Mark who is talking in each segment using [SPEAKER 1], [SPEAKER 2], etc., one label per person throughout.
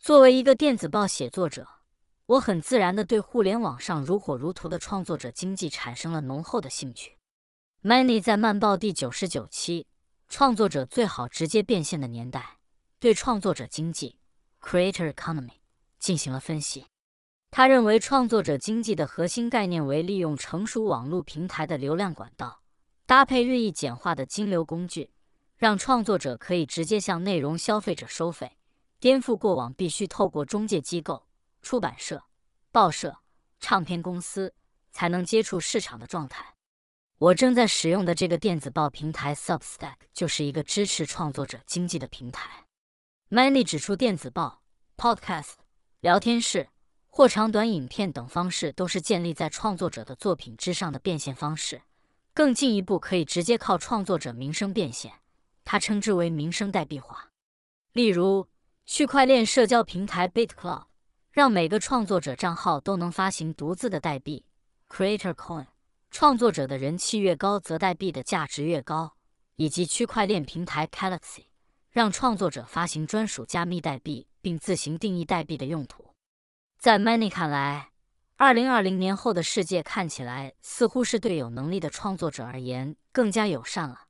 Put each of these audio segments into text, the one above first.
[SPEAKER 1] 作为一个电子报写作者，我很自然的对互联网上如火如荼的创作者经济产生了浓厚的兴趣。Many 在慢报第九十九期《创作者最好直接变现的年代》对创作者经济 （Creator Economy） 进行了分析。他认为，创作者经济的核心概念为利用成熟网络平台的流量管道，搭配日益简化的金流工具，让创作者可以直接向内容消费者收费，颠覆过往必须透过中介机构、出版社、报社、唱片公司才能接触市场的状态。我正在使用的这个电子报平台 Substack 就是一个支持创作者经济的平台。Many 指出，电子报、Podcast、聊天室。或长短影片等方式都是建立在创作者的作品之上的变现方式，更进一步可以直接靠创作者名声变现，他称之为名声代币化。例如，区块链社交平台 BitCloud 让每个创作者账号都能发行独自的代币 Creator Coin，创作者的人气越高，则代币的价值越高；以及区块链平台 Galaxy 让创作者发行专属加密代币，并自行定义代币的用途。在 Many 看来，二零二零年后的世界看起来似乎是对有能力的创作者而言更加友善了。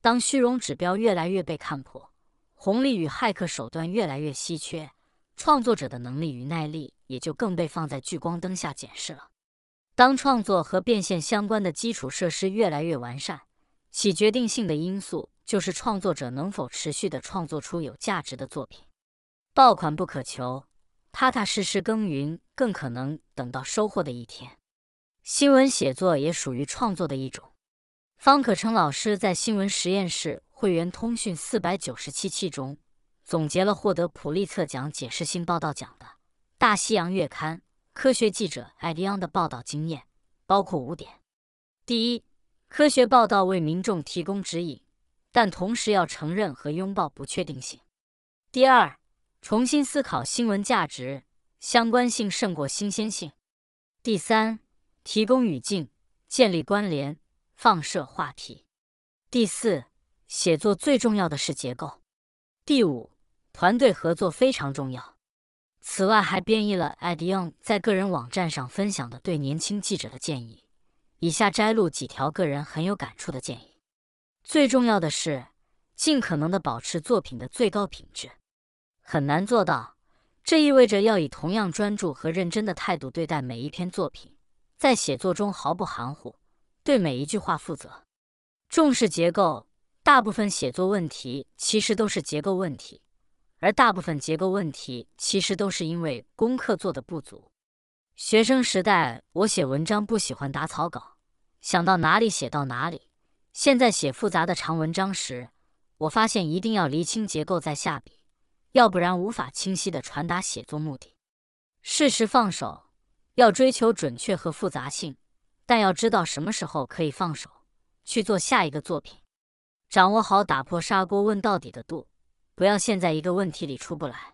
[SPEAKER 1] 当虚荣指标越来越被看破，红利与骇客手段越来越稀缺，创作者的能力与耐力也就更被放在聚光灯下检视了。当创作和变现相关的基础设施越来越完善，起决定性的因素就是创作者能否持续的创作出有价值的作品。爆款不可求。踏踏实实耕耘，更可能等到收获的一天。新闻写作也属于创作的一种。方可成老师在新闻实验室会员通讯四百九十七期中，总结了获得普利策奖解释性报道奖的《大西洋月刊》科学记者艾迪昂的报道经验，包括五点：第一，科学报道为民众提供指引，但同时要承认和拥抱不确定性；第二，重新思考新闻价值，相关性胜过新鲜性。第三，提供语境，建立关联，放射话题。第四，写作最重要的是结构。第五，团队合作非常重要。此外，还编译了艾迪昂在个人网站上分享的对年轻记者的建议。以下摘录几条个人很有感触的建议：最重要的是，尽可能的保持作品的最高品质。很难做到，这意味着要以同样专注和认真的态度对待每一篇作品，在写作中毫不含糊，对每一句话负责。重视结构，大部分写作问题其实都是结构问题，而大部分结构问题其实都是因为功课做的不足。学生时代，我写文章不喜欢打草稿，想到哪里写到哪里。现在写复杂的长文章时，我发现一定要厘清结构再下笔。要不然无法清晰地传达写作目的。适时放手，要追求准确和复杂性，但要知道什么时候可以放手去做下一个作品。掌握好打破砂锅问到底的度，不要陷在一个问题里出不来。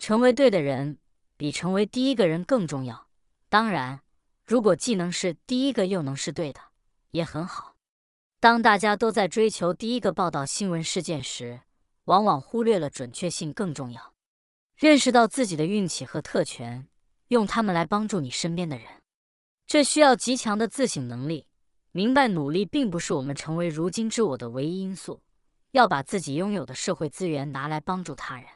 [SPEAKER 1] 成为对的人比成为第一个人更重要。当然，如果既能是第一个又能是对的，也很好。当大家都在追求第一个报道新闻事件时，往往忽略了准确性更重要。认识到自己的运气和特权，用它们来帮助你身边的人，这需要极强的自省能力。明白努力并不是我们成为如今之我的唯一因素，要把自己拥有的社会资源拿来帮助他人。